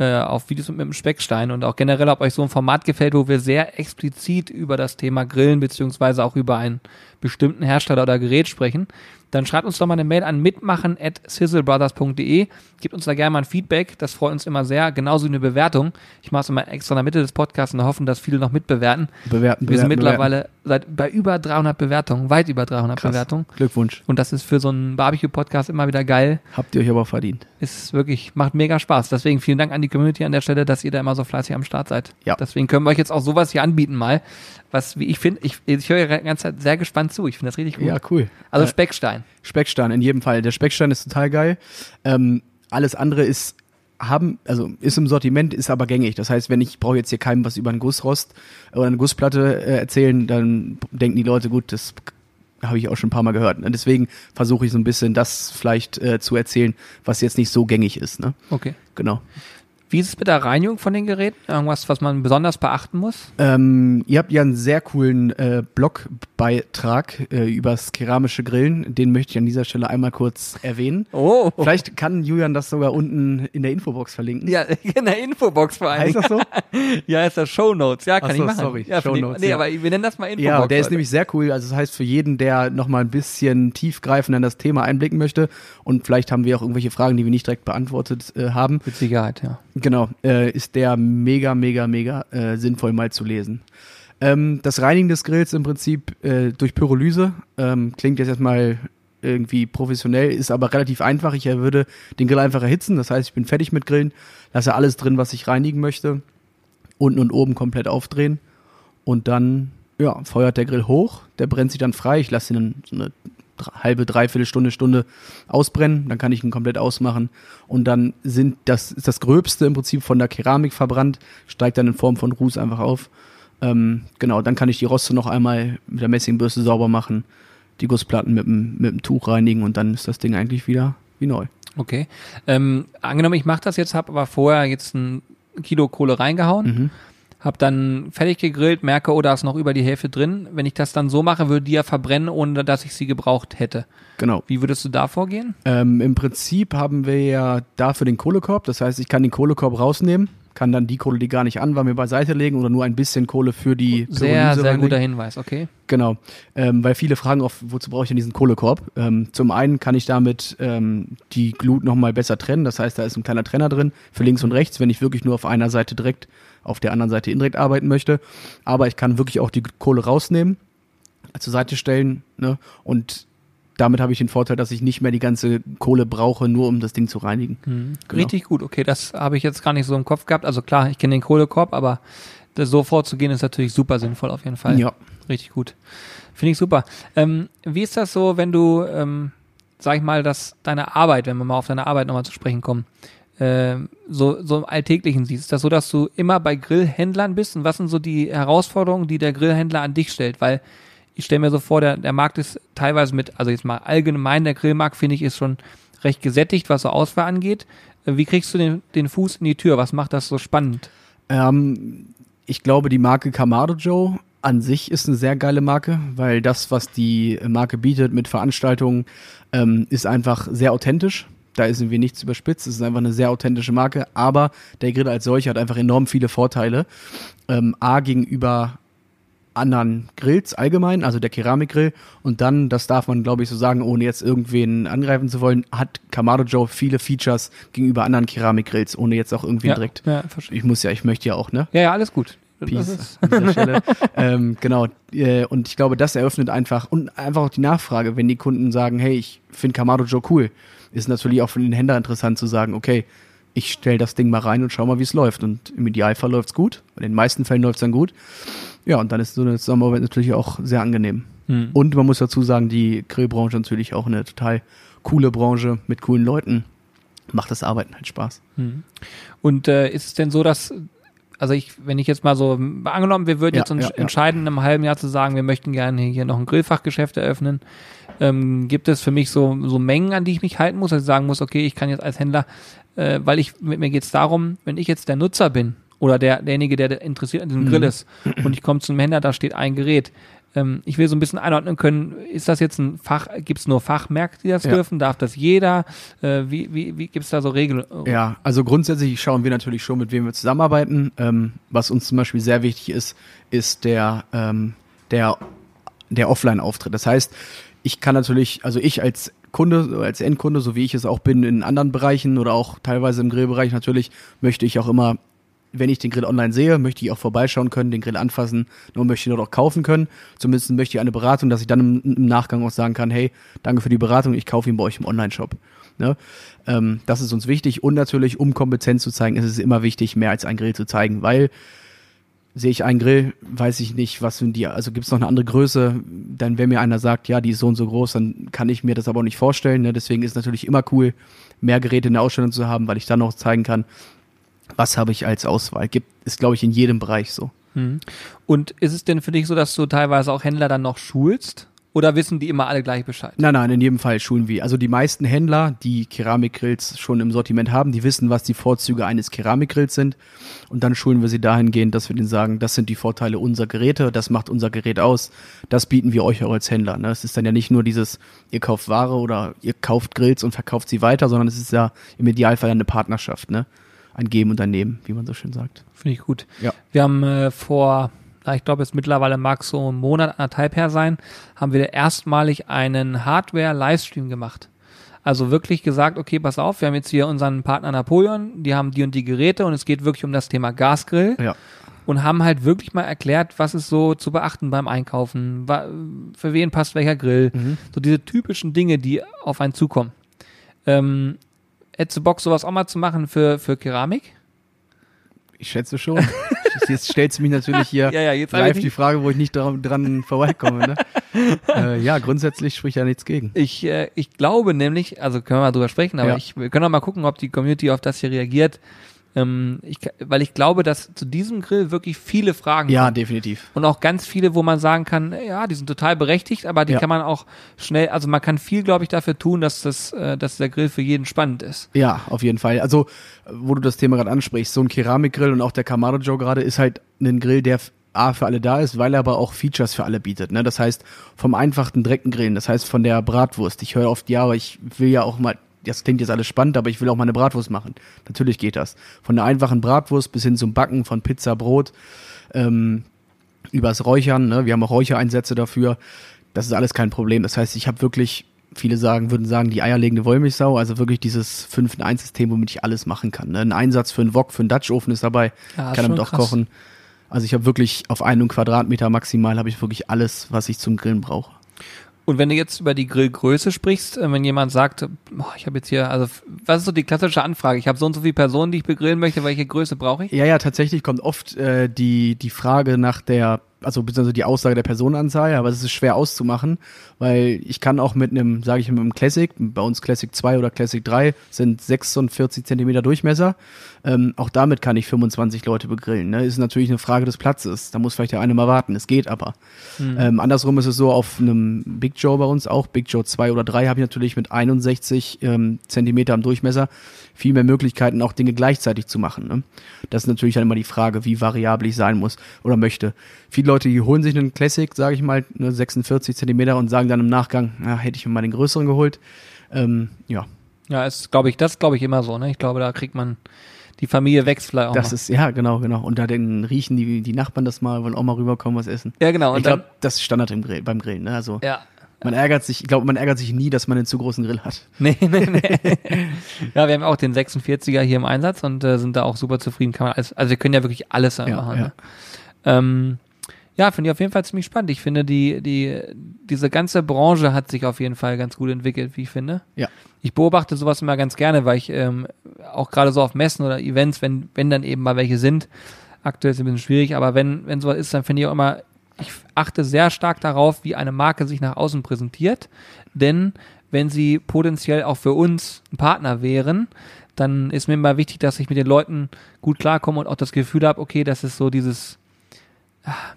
äh, auf Videos mit dem Speckstein und auch generell, ob euch so ein Format gefällt, wo wir sehr explizit über das Thema Grillen beziehungsweise auch über einen bestimmten Hersteller oder Gerät sprechen, dann schreibt uns doch mal eine Mail an mitmachen at sizzlebrothers.de. Gebt uns da gerne mal ein Feedback, das freut uns immer sehr. Genauso wie eine Bewertung. Ich mache es immer extra in der Mitte des Podcasts und hoffe, dass viele noch mitbewerten. bewerten, Wir sind bewerten, mittlerweile seit bei über 300 Bewertungen, weit über 300 Krass. Bewertungen. Glückwunsch. Und das ist für so einen Barbecue-Podcast immer wieder geil. Habt ihr euch aber verdient. Ist wirklich, macht mega Spaß. Deswegen vielen Dank an die Community an der Stelle, dass ihr da immer so fleißig am Start seid. Ja. Deswegen können wir euch jetzt auch sowas hier anbieten mal. Was, wie ich finde, ich, ich höre ja die ganze Zeit sehr gespannt zu. Ich finde das richtig gut. Ja, cool. Also Äh, Speckstein. Speckstein in jedem Fall. Der Speckstein ist total geil. Ähm, alles andere ist haben, also ist im Sortiment, ist aber gängig. Das heißt, wenn ich brauche jetzt hier keinem was über einen Gussrost oder eine Gussplatte äh, erzählen, dann denken die Leute, gut, das habe ich auch schon ein paar Mal gehört. Und deswegen versuche ich so ein bisschen das vielleicht äh, zu erzählen, was jetzt nicht so gängig ist. Ne? Okay. Genau. Wie ist es mit der Reinigung von den Geräten? Irgendwas, was man besonders beachten muss? Ähm, ihr habt ja einen sehr coolen äh, Blogbeitrag äh, übers keramische Grillen. Den möchte ich an dieser Stelle einmal kurz erwähnen. Oh. Vielleicht kann Julian das sogar unten in der Infobox verlinken. Ja, in der Infobox vor allem. Heißt das so? Ja, ist das Show Notes. Ja, kann so, ich machen. sorry, Ja, finde ich- Shownotes, Nee, ja. aber wir nennen das mal Infobox. Ja, der ist nämlich sehr cool. Also das heißt, für jeden, der nochmal ein bisschen tiefgreifender in das Thema einblicken möchte und vielleicht haben wir auch irgendwelche Fragen, die wir nicht direkt beantwortet äh, haben, Mit Sicherheit, ja. Genau, äh, ist der mega, mega, mega äh, sinnvoll mal zu lesen. Ähm, das Reinigen des Grills im Prinzip äh, durch Pyrolyse ähm, klingt jetzt erstmal irgendwie professionell, ist aber relativ einfach. Ich äh, würde den Grill einfach erhitzen, das heißt, ich bin fertig mit Grillen, lasse alles drin, was ich reinigen möchte, unten und oben komplett aufdrehen und dann ja, feuert der Grill hoch, der brennt sich dann frei, ich lasse ihn dann so eine halbe, dreiviertel Stunde, Stunde ausbrennen, dann kann ich ihn komplett ausmachen und dann sind das ist das Gröbste im Prinzip von der Keramik verbrannt, steigt dann in Form von Ruß einfach auf. Ähm, genau, dann kann ich die Roste noch einmal mit der Messingbürste sauber machen, die Gussplatten mit dem, mit dem Tuch reinigen und dann ist das Ding eigentlich wieder wie neu. Okay. Ähm, angenommen, ich mache das jetzt, habe aber vorher jetzt ein Kilo Kohle reingehauen. Mhm. Hab dann fertig gegrillt, merke, oh, da ist noch über die Hälfte drin. Wenn ich das dann so mache, würde die ja verbrennen, ohne dass ich sie gebraucht hätte. Genau. Wie würdest du da vorgehen? Ähm, Im Prinzip haben wir ja dafür den Kohlekorb. Das heißt, ich kann den Kohlekorb rausnehmen, kann dann die Kohle, die gar nicht an war, mir beiseite legen oder nur ein bisschen Kohle für die Sehr, Pyrolyse sehr reinlegen. guter Hinweis, okay. Genau, ähm, weil viele fragen oft, wozu brauche ich denn diesen Kohlekorb? Ähm, zum einen kann ich damit ähm, die Glut nochmal besser trennen, das heißt, da ist ein kleiner Trenner drin für links und rechts, wenn ich wirklich nur auf einer Seite direkt, auf der anderen Seite indirekt arbeiten möchte. Aber ich kann wirklich auch die Kohle rausnehmen, zur Seite stellen ne? und damit habe ich den Vorteil, dass ich nicht mehr die ganze Kohle brauche, nur um das Ding zu reinigen. Genau. Richtig gut, okay, das habe ich jetzt gar nicht so im Kopf gehabt. Also klar, ich kenne den Kohlekorb, aber so vorzugehen ist natürlich super sinnvoll auf jeden Fall. Ja. Richtig gut. Finde ich super. Ähm, wie ist das so, wenn du, ähm, sag ich mal, dass deine Arbeit, wenn wir mal auf deine Arbeit nochmal zu sprechen kommen, ähm, so, so im Alltäglichen siehst? Ist das so, dass du immer bei Grillhändlern bist? Und was sind so die Herausforderungen, die der Grillhändler an dich stellt? Weil ich stelle mir so vor, der, der Markt ist teilweise mit, also jetzt mal allgemein, der Grillmarkt, finde ich, ist schon recht gesättigt, was so Auswahl angeht. Äh, Wie kriegst du den, den Fuß in die Tür? Was macht das so spannend? Ähm, ich glaube, die Marke Kamado Joe an sich ist eine sehr geile Marke, weil das, was die Marke bietet mit Veranstaltungen, ähm, ist einfach sehr authentisch. Da ist irgendwie nichts überspitzt. Es ist einfach eine sehr authentische Marke. Aber der Grill als solcher hat einfach enorm viele Vorteile. Ähm, A, gegenüber anderen Grills allgemein, also der Keramikgrill. Und dann, das darf man, glaube ich, so sagen, ohne jetzt irgendwen angreifen zu wollen, hat Kamado Joe viele Features gegenüber anderen Keramikgrills, ohne jetzt auch irgendwie ja, direkt. Ja, verstehe. Ich muss ja, ich möchte ja auch, ne? ja, ja, alles gut. Peace an dieser Stelle. ähm, genau. Äh, und ich glaube, das eröffnet einfach und einfach auch die Nachfrage, wenn die Kunden sagen, hey, ich finde Kamado Joe cool, ist natürlich auch für den Händler interessant zu sagen, okay, ich stelle das Ding mal rein und schau mal, wie es läuft. Und im Idealfall läuft's gut. In den meisten Fällen läuft's dann gut. Ja, und dann ist so eine Zusammenarbeit natürlich auch sehr angenehm. Hm. Und man muss dazu sagen, die Grillbranche natürlich auch eine total coole Branche mit coolen Leuten. Macht das Arbeiten halt Spaß. Und äh, ist es denn so, dass, also ich, wenn ich jetzt mal so, angenommen, wir würden Ja, jetzt uns ja, entscheiden, in einem halben Jahr zu sagen, wir möchten gerne hier noch ein Grillfachgeschäft eröffnen, ähm, gibt es für mich so, so Mengen, an die ich mich halten muss, dass ich sagen muss, okay, ich kann jetzt als Händler, äh, weil ich, mit mir geht es darum, wenn ich jetzt der Nutzer bin oder der, derjenige, der interessiert an diesem Grill ist und ich komme zum Händler, da steht ein Gerät, ähm, ich will so ein bisschen einordnen können, ist das jetzt ein Fach, gibt es nur Fachmärkte, die das Ja. dürfen, darf das jeder, äh, wie, wie, wie gibt es da so Regeln? Ja, also grundsätzlich schauen wir natürlich schon, mit wem wir zusammenarbeiten. Ähm, was uns zum Beispiel sehr wichtig ist, ist der, ähm, der, der Offline-Auftritt. Das heißt, ich kann natürlich, also ich als Kunde, als Endkunde, so wie ich es auch bin in anderen Bereichen oder auch teilweise im Grillbereich natürlich, möchte ich auch immer, wenn ich den Grill online sehe, möchte ich auch vorbeischauen können, den Grill anfassen und möchte ihn dort auch kaufen können. Zumindest möchte ich eine Beratung, dass ich dann im, im Nachgang auch sagen kann, hey, danke für die Beratung, ich kaufe ihn bei euch im Online-Shop. Ne? Ähm, das ist uns wichtig und natürlich, um Kompetenz zu zeigen, ist es immer wichtig, mehr als ein Grill zu zeigen, weil sehe ich einen Grill, weiß ich nicht, was sind die, also gibt es noch eine andere Größe, dann wenn mir einer sagt, ja, die ist so und so groß, dann kann ich mir das aber auch nicht vorstellen. Ne? Deswegen ist es natürlich immer cool, mehr Geräte in der Ausstellung zu haben, weil ich dann auch zeigen kann, was habe ich als Auswahl. Gibt, ist, glaube ich, in jedem Bereich so. Mhm. Und ist es denn für dich so, dass du teilweise auch Händler dann noch schulst? Oder wissen die immer alle gleich Bescheid? Nein, nein, in jedem Fall schulen wir. Also die meisten Händler, die Keramikgrills schon im Sortiment haben, die wissen, was die Vorzüge eines Keramikgrills sind. Und dann schulen wir sie dahingehend, dass wir denen sagen, das sind die Vorteile unserer Geräte, das macht unser Gerät aus, das bieten wir euch auch als Händler. Ne? Es ist dann ja nicht nur dieses, ihr kauft Ware oder ihr kauft Grills und verkauft sie weiter, sondern es ist ja im Idealfall eine Partnerschaft, ne? Ein Geben und ein Nehmen, wie man so schön sagt. Finde ich gut. Ja. Wir haben äh, vor, ich glaube jetzt mittlerweile mag so ein Monat, anderthalb her sein, haben wir erstmalig einen Hardware-Livestream gemacht. Also wirklich gesagt, okay, pass auf, wir haben jetzt hier unseren Partner Napoleon, die haben die und die Geräte und es geht wirklich um das Thema Gasgrill Ja. und haben halt wirklich mal erklärt, was ist so zu beachten beim Einkaufen, für wen passt welcher Grill, so diese typischen Dinge, die auf einen zukommen. Ähm, hättest du Bock, sowas auch mal zu machen für, für Keramik? Ich schätze schon. Jetzt stellst du mich natürlich hier Ja, ja, live die Frage, wo ich nicht dran, dran vorbeikomme. Ne? äh, ja, grundsätzlich spricht ja nichts gegen. Ich, äh, ich glaube nämlich, also können wir mal drüber sprechen, aber Ja. ich, wir können auch mal gucken, ob die Community auf das hier reagiert. Ähm, ich, weil ich glaube, dass zu diesem Grill wirklich viele Fragen Ja, kommen. definitiv. Und auch ganz viele, wo man sagen kann, ja, die sind total berechtigt, aber die Ja. kann man auch schnell, also man kann viel, glaube ich, dafür tun, dass das, äh, dass der Grill für jeden spannend ist. Ja, auf jeden Fall. Also, wo du das Thema gerade ansprichst, so ein Keramikgrill und auch der Kamado Joe gerade ist halt ein Grill, der A für alle da ist, weil er aber auch Features für alle bietet. Ne? Das heißt, vom einfachen direkten Grillen, das heißt von der Bratwurst. Ich höre oft, ja, aber ich will ja auch mal, das klingt jetzt alles spannend, aber ich will auch mal eine Bratwurst machen. Natürlich geht das. Von der einfachen Bratwurst bis hin zum Backen von Pizza, Brot, ähm, übers Räuchern, ne? wir haben auch Räuchereinsätze dafür. Das ist alles kein Problem. Das heißt, ich habe wirklich, viele sagen, würden sagen, die eierlegende Wollmilchsau, also wirklich dieses 5 in 1 System, womit ich alles machen kann. Ne? Ein Einsatz für einen Wok, für einen Dutch-Ofen ist dabei, Ja, kann damit auch krass. kochen. Also ich habe wirklich auf einem Quadratmeter maximal habe ich wirklich alles, was ich zum Grillen brauche. Und wenn du jetzt über die Grillgröße sprichst, äh, wenn jemand sagt, boah, ich habe jetzt hier, also was ist so die klassische Anfrage? Ich habe so und so viele Personen, die ich begrillen möchte, welche Größe brauche ich? Ja, ja, tatsächlich kommt oft äh, die, die Frage nach der, also beziehungsweise die Aussage der Personenanzahl, aber es ist schwer auszumachen, weil ich kann auch mit einem, sage ich mit einem Classic, bei uns Classic 2 oder Classic 3 sind 46 Zentimeter Durchmesser, ähm, auch damit kann ich 25 Leute begrillen. Ne? Ist natürlich eine Frage des Platzes, da muss vielleicht der eine mal warten, es geht aber. Ähm, andersrum ist es so, auf einem Big Joe bei uns auch, Big Joe 2 oder 3 habe ich natürlich mit 61 ähm, Zentimeter am Durchmesser viel mehr Möglichkeiten, auch Dinge gleichzeitig zu machen. Ne? Das ist natürlich dann immer die Frage, wie variabel ich sein muss oder möchte. Viele Leute, die holen sich einen Classic, sage ich mal, ne, 46 Zentimeter und sagen dann im Nachgang, na, hätte ich mir mal den größeren geholt. Ähm, ja, Ja, ist, glaube ich, das glaube ich immer so, ne? Ich glaube, da kriegt man, die Familie wächst vielleicht auch das noch. ist, ja, genau, genau. Und da dann riechen die, die Nachbarn das mal, wollen auch mal rüberkommen, was essen. ja, genau. ich Und dann, glaube, das ist Standard im Grill, beim Grillen. Ne? Also ja, man ärgert sich, ich glaube, man ärgert sich nie, dass man einen zu großen Grill hat. Nee, nee, nee. ja, wir haben auch den 46er hier im Einsatz und äh, sind da auch super zufrieden. Kann man alles, also wir können ja wirklich alles da Ja, machen. ja. Ne? Ähm, ja, finde ich auf jeden Fall ziemlich spannend. Ich finde, die, die, diese ganze Branche hat sich auf jeden Fall ganz gut entwickelt, wie ich finde. Ja. Ich beobachte sowas immer ganz gerne, weil ich ähm, auch gerade so auf Messen oder Events, wenn, wenn dann eben mal welche sind, aktuell ist es ein bisschen schwierig, aber wenn, wenn sowas ist, dann finde ich auch immer, ich achte sehr stark darauf, wie eine Marke sich nach außen präsentiert. Denn wenn sie potenziell auch für uns ein Partner wären, dann ist mir immer wichtig, dass ich mit den Leuten gut klarkomme und auch das Gefühl habe, okay, das ist so dieses,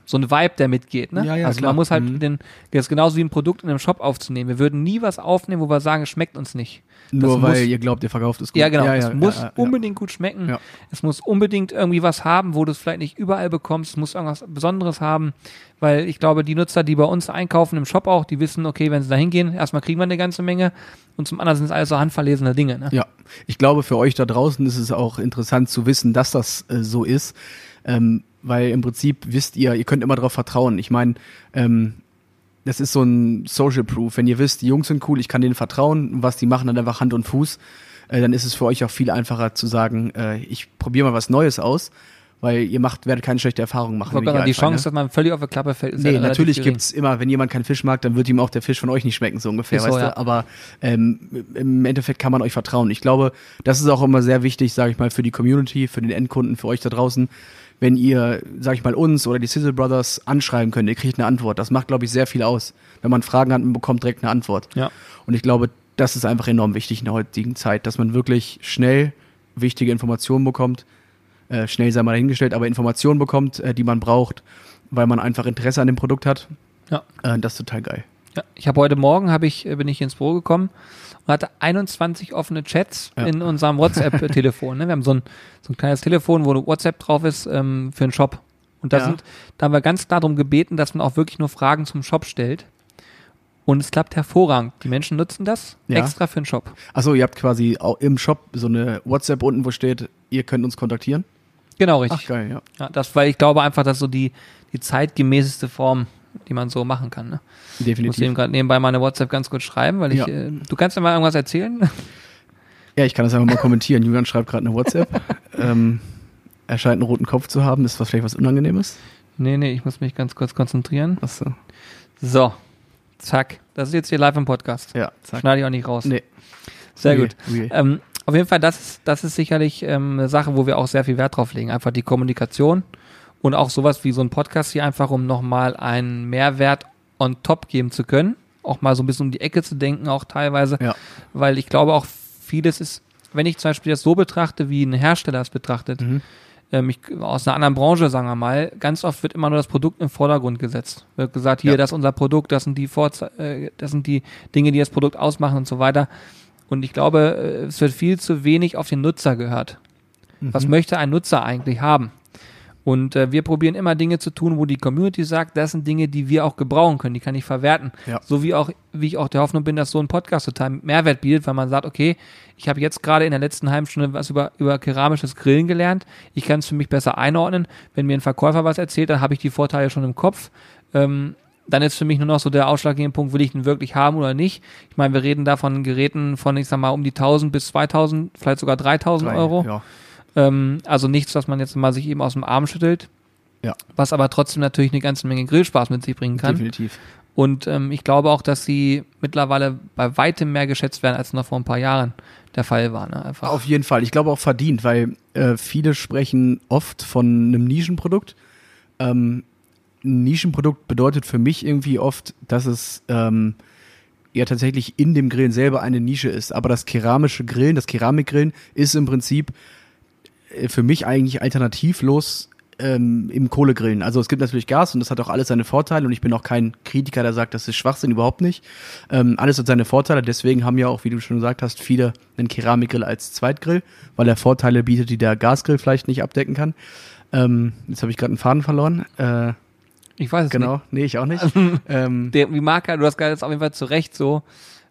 so ein Vibe, der mitgeht. Ne? Ja, ja, also klar. man muss halt Mhm. den, das ist genauso wie ein Produkt in einem Shop aufzunehmen. Wir würden nie was aufnehmen, wo wir sagen, es schmeckt uns nicht. Nur muss- weil ihr glaubt, ihr verkauft es gut. Ja, genau. Ja, es muss unbedingt gut schmecken. Es muss unbedingt irgendwie was haben, wo du es vielleicht nicht überall bekommst. Es muss irgendwas Besonderes haben, weil ich glaube, die Nutzer, die bei uns einkaufen im Shop auch, die wissen, okay, wenn sie da hingehen, erstmal kriegen wir eine ganze Menge und zum anderen sind es alles so handverlesene Dinge. Ne? Ja, ich glaube, für euch da draußen ist es auch interessant zu wissen, dass das äh, so ist, ähm, weil im Prinzip wisst ihr, ihr könnt immer darauf vertrauen. Ich meine, ähm, das ist so ein Social Proof. Wenn ihr wisst, die Jungs sind cool, ich kann denen vertrauen, was die machen, dann einfach Hand und Fuß, äh, dann ist es für euch auch viel einfacher zu sagen, äh, ich probiere mal was Neues aus, weil ihr macht, werdet keine schlechte Erfahrung machen. Gerade die Chance, dass man völlig auf der Klappe fällt, ist Nee, ja natürlich gering. gibt's immer, wenn jemand keinen Fisch mag, dann wird ihm auch der Fisch von euch nicht schmecken, so ungefähr, Ist so, weißt ja. du? Aber ähm, im Endeffekt kann man euch vertrauen. Ich glaube, das ist auch immer sehr wichtig, sage ich mal, für die Community, für den Endkunden, für euch da draußen. Wenn ihr, sag ich mal, uns oder die Sizzle Brothers anschreiben könnt, ihr kriegt eine Antwort. Das macht, glaube ich, sehr viel aus. Wenn man Fragen hat, man bekommt direkt eine Antwort. Ja. Und ich glaube, das ist einfach enorm wichtig in der heutigen Zeit, dass man wirklich schnell wichtige Informationen bekommt. Äh, schnell sei mal dahingestellt, aber Informationen bekommt, äh, die man braucht, weil man einfach Interesse an dem Produkt hat. Ja. Äh, das ist total geil. Ja, ich habe heute Morgen habe ich bin ich ins Büro gekommen und hatte 21 offene Chats Ja. in unserem WhatsApp-Telefon. Ne? Wir haben so ein, so ein kleines Telefon, wo WhatsApp drauf ist ähm, für einen Shop. Und da Ja. sind, da haben wir ganz klar darum gebeten, dass man auch wirklich nur Fragen zum Shop stellt. Und es klappt hervorragend. Die Menschen nutzen das Ja. extra für den Shop. Achso, ihr habt quasi auch im Shop so eine WhatsApp unten, wo steht, ihr könnt uns kontaktieren. Genau, richtig. Ach geil, ja. Ja, das, weil ich glaube einfach, dass so die, die zeitgemäßeste Form, die man so machen kann. Ne? Ich muss eben Definitiv. gerade nebenbei meine WhatsApp ganz kurz schreiben, weil ich, Ja. äh, du kannst mir mal irgendwas erzählen? Ja, ich kann das einfach mal kommentieren. Julian schreibt gerade eine WhatsApp. ähm, er scheint einen roten Kopf zu haben. Ist was vielleicht was Unangenehmes? nee, nee, ich muss mich ganz kurz konzentrieren. Achso. So, zack. Das ist jetzt hier live im Podcast. Ja, zack. Schneide ich auch nicht raus. Nee. Sehr Real, gut. real. Ähm, auf jeden Fall, das ist, das ist sicherlich ähm, eine Sache, wo wir auch sehr viel Wert drauf legen. Einfach die Kommunikation und auch sowas wie so ein Podcast hier einfach, um nochmal einen Mehrwert on top geben zu können. Auch mal so ein bisschen um die Ecke zu denken, auch teilweise. Ja. Weil ich glaube auch vieles ist wenn ich zum Beispiel das so betrachte, wie ein Hersteller es betrachtet, Mhm. ähm, ich, aus einer anderen Branche, sagen wir mal, ganz oft wird immer nur das Produkt im Vordergrund gesetzt. Wird gesagt, hier, Ja. das ist unser Produkt, das sind die Vorze äh, das sind die Dinge, die das Produkt ausmachen und so weiter. Und ich glaube, äh, es wird viel zu wenig auf den Nutzer gehört. Mhm. Was möchte ein Nutzer eigentlich haben? Und äh, wir probieren immer Dinge zu tun, wo die Community sagt, das sind Dinge, die wir auch gebrauchen können, die kann ich verwerten. Ja. So wie auch, wie ich auch der Hoffnung bin, dass so ein Podcast total Mehrwert bietet, weil man sagt, okay, ich habe jetzt gerade in der letzten halben Stunde was über, über keramisches Grillen gelernt. Ich kann es für mich besser einordnen. Wenn mir ein Verkäufer was erzählt, dann habe ich die Vorteile schon im Kopf. Ähm, dann ist für mich nur noch so der ausschlaggebende Punkt, will ich den wirklich haben oder nicht. Ich meine, wir reden da von Geräten von, ich sag mal, um die 1000 bis 2000, vielleicht sogar 3000 Drei, Euro. Ja. Ähm, also nichts, was man jetzt mal sich eben aus dem Arm schüttelt. Ja. Was aber trotzdem natürlich eine ganze Menge Grillspaß mit sich bringen kann. Definitiv. Und ähm, ich glaube auch, dass sie mittlerweile bei weitem mehr geschätzt werden, als noch vor ein paar Jahren der Fall war. Ne? Einfach. Auf jeden Fall. Ich glaube auch verdient, weil äh, viele sprechen oft von einem Nischenprodukt. Ähm, ein Nischenprodukt bedeutet für mich irgendwie oft, dass es ähm, ja tatsächlich in dem Grillen selber eine Nische ist. Aber das keramische Grillen, das Keramikgrillen ist im Prinzip äh, für mich eigentlich alternativlos ähm, im Kohlegrillen. Also es gibt natürlich Gas und das hat auch alles seine Vorteile und ich bin auch kein Kritiker, der sagt, das ist Schwachsinn, überhaupt nicht. Ähm, alles hat seine Vorteile, deswegen haben ja auch, wie du schon gesagt hast, viele einen Keramikgrill als Zweitgrill, weil er Vorteile bietet, die der Gasgrill vielleicht nicht abdecken kann. Ähm, jetzt habe ich gerade einen Faden verloren. Äh, ich weiß es genau, nee, ich auch nicht. ähm, nicht. Der, wie Marker, du hast gerade jetzt auf jeden Fall zu Recht so.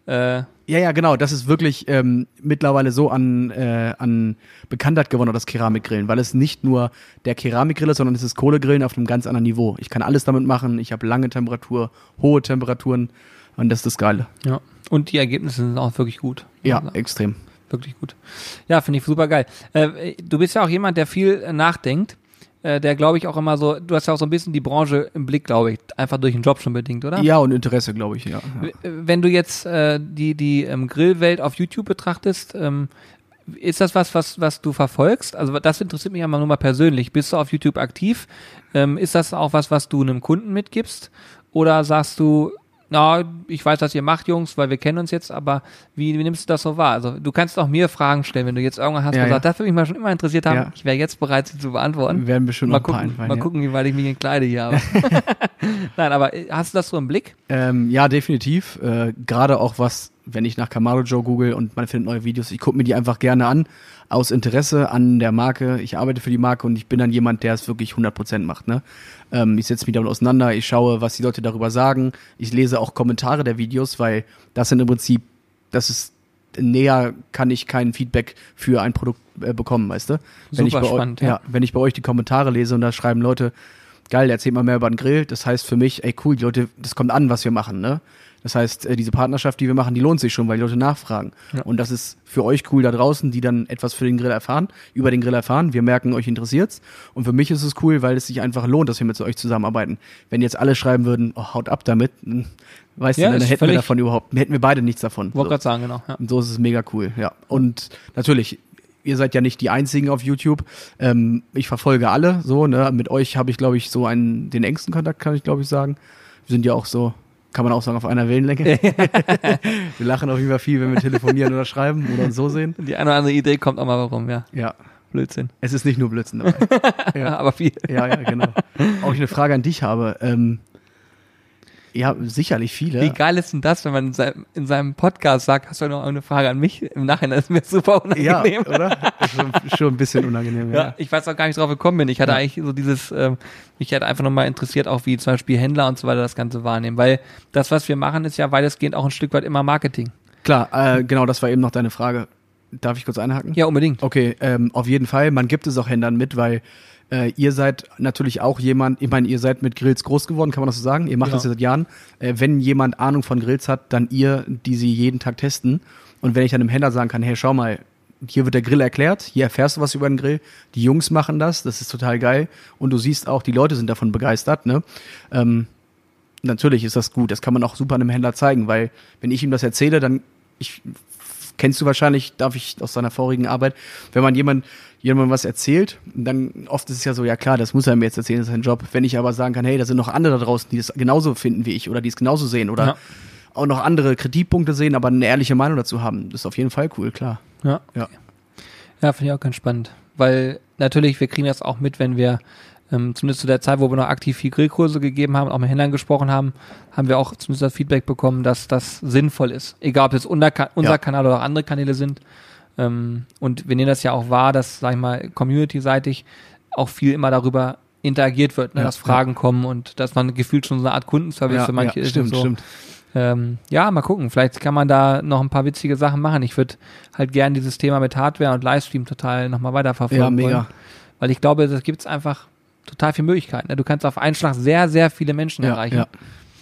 Äh, Ja, ja, genau. Das ist wirklich ähm, mittlerweile so an, äh, an Bekanntheit gewonnen, das Keramikgrillen, weil es nicht nur der Keramikgrill ist, sondern es ist Kohlegrillen auf einem ganz anderen Niveau. Ich kann alles damit machen. Ich habe lange Temperatur, hohe Temperaturen und das ist das Geile. ja. Und die Ergebnisse sind auch wirklich gut. Ja, Also, extrem. wirklich gut. Ja, finde ich super geil. Äh, du bist ja auch jemand, der viel nachdenkt. Äh, der glaube ich auch immer so, du hast ja auch so ein bisschen die Branche im Blick, glaube ich, einfach durch den Job schon bedingt, oder? Ja, und Interesse, glaube ich, ja. ja. Wenn du jetzt äh, die, die ähm, Grillwelt auf YouTube betrachtest, ähm, ist das was, was, was du verfolgst? Also das interessiert mich einmal nur mal persönlich. Bist du auf YouTube aktiv? Ähm, ist das auch was, was du einem Kunden mitgibst? Oder sagst du, na, ich weiß, was ihr macht, Jungs, weil wir kennen uns jetzt, aber wie, wie nimmst du das so wahr? Also du kannst auch mir Fragen stellen, wenn du jetzt irgendwann hast, Ja, du ja. das würde mich mal schon immer interessiert haben. Ja. Ich wäre jetzt bereit, sie zu beantworten. Wir werden bestimmt Mal noch ein paar gucken, einfallen, mal ja. gucken, wie weit ich mich entkleide hier. Aber. Nein, aber äh, hast du das so im Blick? Ähm, ja, definitiv. Äh, Gerade auch was, wenn ich nach Kamado Joe google und man findet neue Videos, ich gucke mir die einfach gerne an, aus Interesse an der Marke. Ich arbeite für die Marke und ich bin dann jemand, der es wirklich 100% macht. Ne? Ähm, ich setze mich damit auseinander, ich schaue, was die Leute darüber sagen. Ich lese auch Kommentare der Videos, weil das sind im Prinzip, das ist näher kann ich kein Feedback für ein Produkt äh, bekommen, weißt du? Wenn Super ich bei spannend, eu- ja. ja, wenn ich bei euch die Kommentare lese und da schreiben Leute, geil, erzählt mal mehr über den Grill. Das heißt für mich, ey cool, die Leute, das kommt an, was wir machen, ne? Das heißt, äh, diese Partnerschaft, die wir machen, die lohnt sich schon, weil die Leute nachfragen. Ja. Und das ist für euch cool da draußen, die dann etwas für den Grill erfahren, über den Grill erfahren. Wir merken, euch interessiert's. Und für mich ist es cool, weil es sich einfach lohnt, dass wir mit euch zusammenarbeiten. Wenn jetzt alle schreiben würden, oh, haut ab damit, hm, weißt Ja, du, dann hätten wir davon überhaupt, hätten wir beide nichts davon. Wollte So. gerade sagen, genau. Ja. Und so ist es mega cool, ja. Und natürlich, ihr seid ja nicht die einzigen auf YouTube. Ähm, ich verfolge alle so, ne? Mit euch habe ich, glaube ich, so einen, den engsten Kontakt, kann ich, glaube ich, sagen. Wir sind ja auch so, kann man auch sagen, auf einer Wellenlänge. wir lachen auf jeden Fall viel, wenn wir telefonieren oder schreiben oder uns so sehen. Die eine oder andere Idee kommt auch mal warum, ja. Ja. Blödsinn. Es ist nicht nur Blödsinn dabei. Ja. Aber viel. Ja, ja, genau. Auch ich eine Frage an dich habe. Ähm, ja, sicherlich viele. Wie geil ist denn das, wenn man in seinem, in seinem Podcast sagt, hast du noch eine Frage an mich? Im Nachhinein ist mir super Ja, unangenehm. oder? Ist Schon, schon ein bisschen unangenehm, Ja, ja. ich weiß auch gar nicht, drauf gekommen bin. Ich hatte Ja. eigentlich so dieses, ähm, mich hätte einfach nochmal interessiert, auch wie zum Beispiel Händler und so weiter das Ganze wahrnehmen. Weil das, was wir machen, ist ja weitestgehend auch ein Stück weit immer Marketing. Klar, äh, genau, das war eben noch deine Frage. Darf ich kurz einhaken? Ja, unbedingt. Okay, ähm, auf jeden Fall. Man gibt es auch Händlern mit, weil äh, ihr seid natürlich auch jemand, ich meine, ihr seid mit Grills groß geworden, kann man das so sagen? Ihr macht Ja. das ja seit Jahren. Äh, wenn jemand Ahnung von Grills hat, dann ihr, die sie jeden Tag testen. Und wenn ich dann einem Händler sagen kann, hey, schau mal, hier wird der Grill erklärt, hier erfährst du was über den Grill, die Jungs machen das, das ist total geil. Und du siehst auch, die Leute sind davon begeistert, ne? Ähm, natürlich ist das gut. Das kann man auch super einem Händler zeigen, weil wenn ich ihm das erzähle, dann ich kennst du wahrscheinlich, darf ich aus seiner vorigen Arbeit, wenn man jemand jemandem was erzählt, dann oft ist es ja so, ja klar, das muss er mir jetzt erzählen, das ist sein Job. Wenn ich aber sagen kann, hey, da sind noch andere da draußen, die das genauso finden wie ich oder die es genauso sehen oder Ja. auch noch andere Kritikpunkte sehen, aber eine ehrliche Meinung dazu haben, das ist auf jeden Fall cool, klar. Ja. Ja. Ja, finde ich auch ganz spannend. Weil natürlich, wir kriegen das auch mit, wenn wir, ähm, zumindest zu der Zeit, wo wir noch aktiv viel Grillkurse gegeben haben, auch mit Händlern gesprochen haben, haben wir auch zumindest das Feedback bekommen, dass das sinnvoll ist. Egal, ob es unser, unser Ja. Kanal oder auch andere Kanäle sind. Ähm, und wir nehmen das ja auch wahr, dass, sag ich mal, community-seitig auch viel immer darüber interagiert wird, ne, Ja, dass Fragen kommen und dass man gefühlt schon so eine Art Kundenservice Ja, für manche ja, ist. stimmt, so. stimmt. Ähm, ja, mal gucken. Vielleicht kann man da noch ein paar witzige Sachen machen. Ich würde halt gern dieses Thema mit Hardware und Livestream total nochmal weiterverfolgen. Ja, mega. Wollen, weil ich glaube, da gibt's einfach total viele Möglichkeiten. ne? Du kannst auf einen Schlag sehr, sehr viele Menschen Ja, erreichen. ja.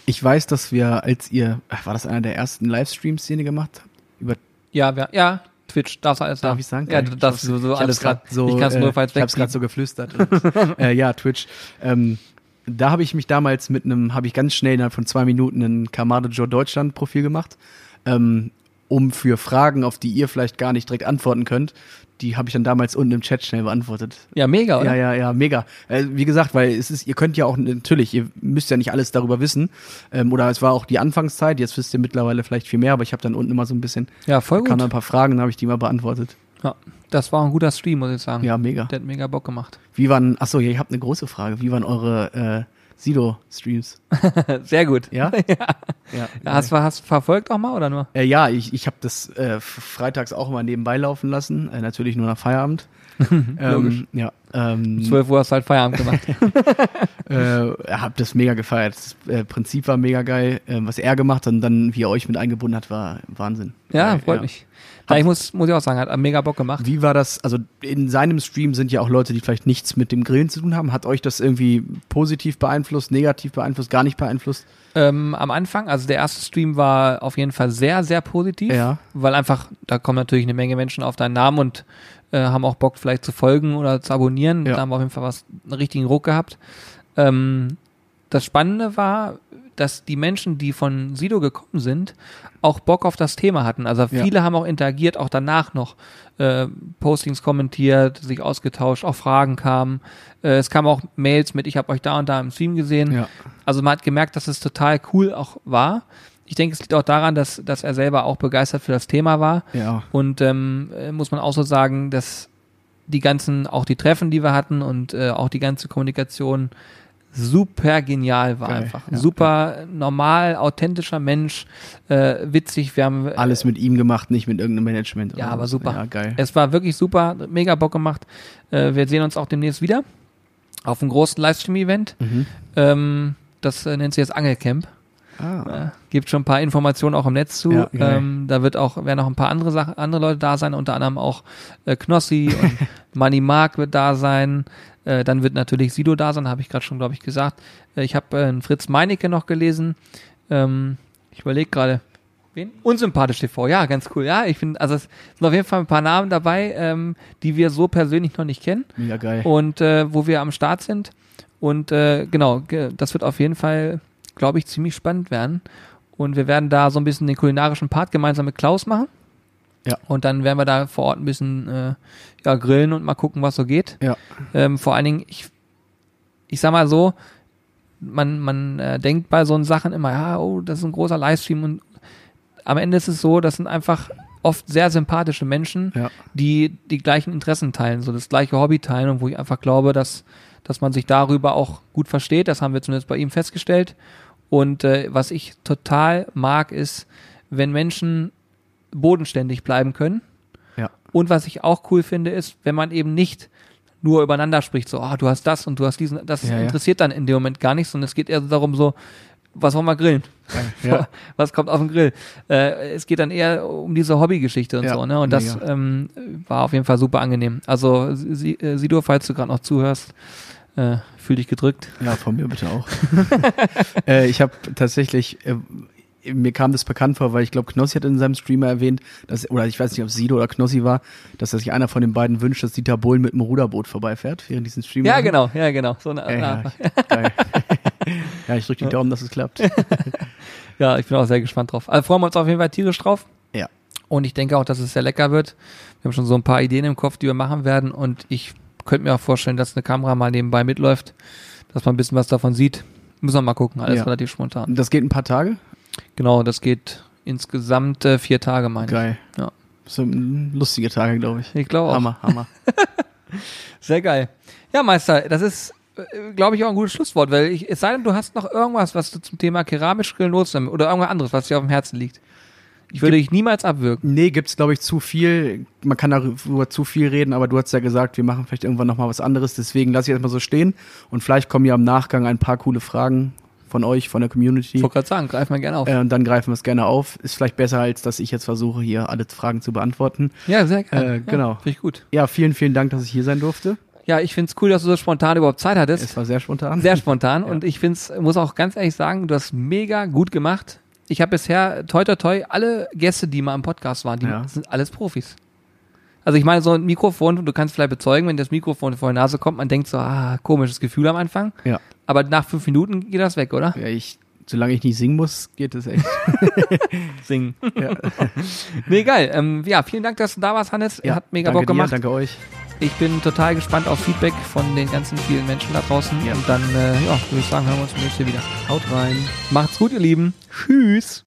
Ich weiß, dass wir, als ihr, war das einer der ersten Livestreams, den ihr gemacht habt? Über, Ja, wir, ja, Twitch, darfst du alles darf da. ich sagen? Ja, Ich hab's- so, so alles grad grad. ich kann es äh, nur falls Ich hab's gerade so geflüstert. Und, äh, ja, Twitch. Ähm, da habe ich mich damals mit einem, habe ich ganz schnell innerhalb von zwei Minuten ein Kamado Joe Deutschland Profil gemacht, ähm, um für Fragen, auf die ihr vielleicht gar nicht direkt antworten könnt, die habe ich dann damals unten im Chat schnell beantwortet. Ja, mega, oder? Ja, ja, ja, mega. Äh, wie gesagt, weil es ist, ihr könnt ja auch natürlich, ihr müsst ja nicht alles darüber wissen. Ähm, oder es war auch die Anfangszeit, jetzt wisst ihr mittlerweile vielleicht viel mehr, aber ich habe dann unten immer so ein bisschen, Ja, voll gut. dann ein paar Fragen, dann habe ich die mal beantwortet. Ja, das war ein guter Stream, muss ich sagen. Ja, mega. Der hat mega Bock gemacht. Wie waren, achso, ja, ihr habt eine große Frage. Wie waren eure äh, Sido-Streams? Sehr gut. Ja? ja. ja. Hast du hast verfolgt auch mal oder nur? Äh, ja, ich, ich habe das äh, freitags auch immer nebenbei laufen lassen, äh, natürlich nur nach Feierabend. Ähm, ja, ähm, 12 Uhr hast du halt Feierabend gemacht. äh, hab das mega gefeiert. Das äh, Prinzip war mega geil. Ähm, was er gemacht hat und dann, wie er euch mit eingebunden hat, war Wahnsinn. ja, freut mich. Ja, ich muss, muss ich auch sagen, hat mega Bock gemacht. Wie war das? Also in seinem Stream sind ja auch Leute, die vielleicht nichts mit dem Grillen zu tun haben. Hat euch das irgendwie positiv beeinflusst, negativ beeinflusst, gar nicht beeinflusst? Ähm, am Anfang, also der erste Stream war auf jeden Fall sehr, sehr positiv, Ja. weil einfach, da kommen natürlich eine Menge Menschen auf deinen Namen und äh, haben auch Bock vielleicht zu folgen oder zu abonnieren. Ja. Da haben wir auf jeden Fall was, einen richtigen Ruck gehabt. Ähm, das Spannende war, dass die Menschen, die von Sido gekommen sind, auch Bock auf das Thema hatten. Also Ja. viele haben auch interagiert, auch danach noch äh, Postings kommentiert, sich ausgetauscht, auch Fragen kamen. Äh, es kamen auch Mails mit, ich habe euch da und da im Stream gesehen. Ja. Also man hat gemerkt, dass es total cool auch war. Ich denke, es liegt auch daran, dass, dass er selber auch begeistert für das Thema war. Ja. Und ähm, äh, muss man auch so sagen, dass die ganzen, auch die Treffen, die wir hatten und äh, auch die ganze Kommunikation super genial war Geil, einfach. ja, super normal, authentischer Mensch, äh, witzig. Wir haben Alles mit ihm gemacht, nicht mit irgendeinem Management. Ja, aber was. super. Ja, geil. Es war wirklich super, mega Bock gemacht. Äh, wir sehen uns auch demnächst wieder auf einem großen Livestream-Event. Mhm. Ähm, das äh, nennt sich jetzt Angelcamp. Ah. Äh, gibt schon ein paar Informationen auch im Netz zu. Ja, geil. ähm, da wird auch, werden auch ein paar andere Sachen, andere Leute da sein, unter anderem auch äh, Knossi und Money Mark wird da sein. Äh, dann wird natürlich Sido da sein, habe ich gerade schon, glaube ich, gesagt. Äh, ich habe äh, einen Fritz Meinecke noch gelesen. Ähm, ich überlege gerade, wen? Unsympathisch TV, ja, ganz cool. Ja, ich finde, also es sind auf jeden Fall ein paar Namen dabei, ähm, die wir so persönlich noch nicht kennen Mega geil. und äh, wo wir am Start sind. Und äh, genau, ge- das wird auf jeden Fall, glaube ich, ziemlich spannend werden. Und wir werden da so ein bisschen den kulinarischen Part gemeinsam mit Klaus machen. Ja. Und dann werden wir da vor Ort ein bisschen äh, ja, grillen und mal gucken, was so geht. Ja. Ähm, vor allen Dingen, ich, ich sag mal so, man, man äh, denkt bei so Sachen immer, ja, oh, das ist ein großer Livestream und am Ende ist es so, das sind einfach oft sehr sympathische Menschen, Ja. die die gleichen Interessen teilen, so das gleiche Hobby teilen und wo ich einfach glaube, dass, dass man sich darüber auch gut versteht. Das haben wir zumindest bei ihm festgestellt. Und äh, was ich total mag, ist, wenn Menschen bodenständig bleiben können. Ja. Und was ich auch cool finde, ist, wenn man eben nicht nur übereinander spricht, so, ah, du hast das und du hast diesen, das Ja, ja. interessiert dann in dem Moment gar nicht, sondern es geht eher darum, so, was wollen wir grillen? Ja. Was kommt auf den Grill? Äh, es geht dann eher um diese Hobbygeschichte und Ja, so, ne? Und das ähm, war auf jeden Fall super angenehm. Also, Si- äh, Sido, falls du gerade noch zuhörst, äh, fühl dich gedrückt. Ja, von mir bitte auch. äh, ich habe tatsächlich, äh, mir kam das bekannt vor, weil ich glaube, Knossi hat in seinem Streamer erwähnt, dass, oder ich weiß nicht, ob es Sido oder Knossi war, dass sich einer von den beiden wünscht, dass Dieter Bohlen mit dem Ruderboot vorbeifährt, während diesen Stream. Ja, genau, ja, genau. So eine, Ja, ja, geil. ja, ich drücke die Daumen, dass es klappt. ja, ich bin auch sehr gespannt drauf. Also freuen wir uns auf jeden Fall tierisch drauf. Ja. Und ich denke auch, dass es sehr lecker wird. Wir haben schon so ein paar Ideen im Kopf, die wir machen werden. Und ich könnte mir auch vorstellen, dass eine Kamera mal nebenbei mitläuft, dass man ein bisschen was davon sieht. Müssen wir mal gucken, alles Ja. relativ spontan. Das geht ein paar Tage? Genau, das geht insgesamt äh, vier Tage, meine ich. Geil. Ja. So lustige Tage, glaube ich. Ich glaube auch. Hammer, Hammer. Sehr geil. Ja, Meister, das ist, äh, glaube ich, auch ein gutes Schlusswort, weil ich, es sei denn, du hast noch irgendwas, was du zum Thema keramisch grillen nutzt oder irgendwas anderes, was dir auf dem Herzen liegt. Ich würde dich niemals abwürgen. Nee, gibt's glaube ich zu viel. Man kann darüber zu viel reden, aber du hast ja gesagt, wir machen vielleicht irgendwann noch mal was anderes. Deswegen lasse ich erstmal so stehen und vielleicht kommen ja im Nachgang ein paar coole Fragen von euch, von der Community. Ich wollte gerade sagen, greif mal gerne auf. Äh, und dann greifen wir es gerne auf. Ist vielleicht besser, als dass ich jetzt versuche, hier alle Fragen zu beantworten. ja, sehr gerne. Äh, genau. Ja, Finde ich gut. Ja, vielen, vielen Dank, dass ich hier sein durfte. Ja, ich find's cool, dass du so spontan überhaupt Zeit hattest. Es war sehr spontan. Sehr spontan. Und ich find's, muss auch ganz ehrlich sagen, du hast mega gut gemacht. Ich habe bisher, toi toi toi, alle Gäste, die mal im Podcast waren, die Ja. sind alles Profis. Also ich meine, so ein Mikrofon, du kannst vielleicht bezeugen, wenn das Mikrofon vor die Nase kommt, man denkt so, ah, komisches Gefühl am Anfang. Ja. Aber nach fünf Minuten geht das weg, oder? ja ich, solange ich nicht singen muss, geht es echt. Singen. ja. Nee, geil. Ähm, ja, vielen Dank, dass du da warst, Hannes. Ja, Hat mega danke Bock gemacht. Dir, danke euch. Ich bin total gespannt auf Feedback von den ganzen vielen Menschen da draußen. Ja. Und dann, äh, ja, würde ich sagen, hören wir uns nächstes wieder. Haut rein. Macht's gut, ihr Lieben. Tschüss.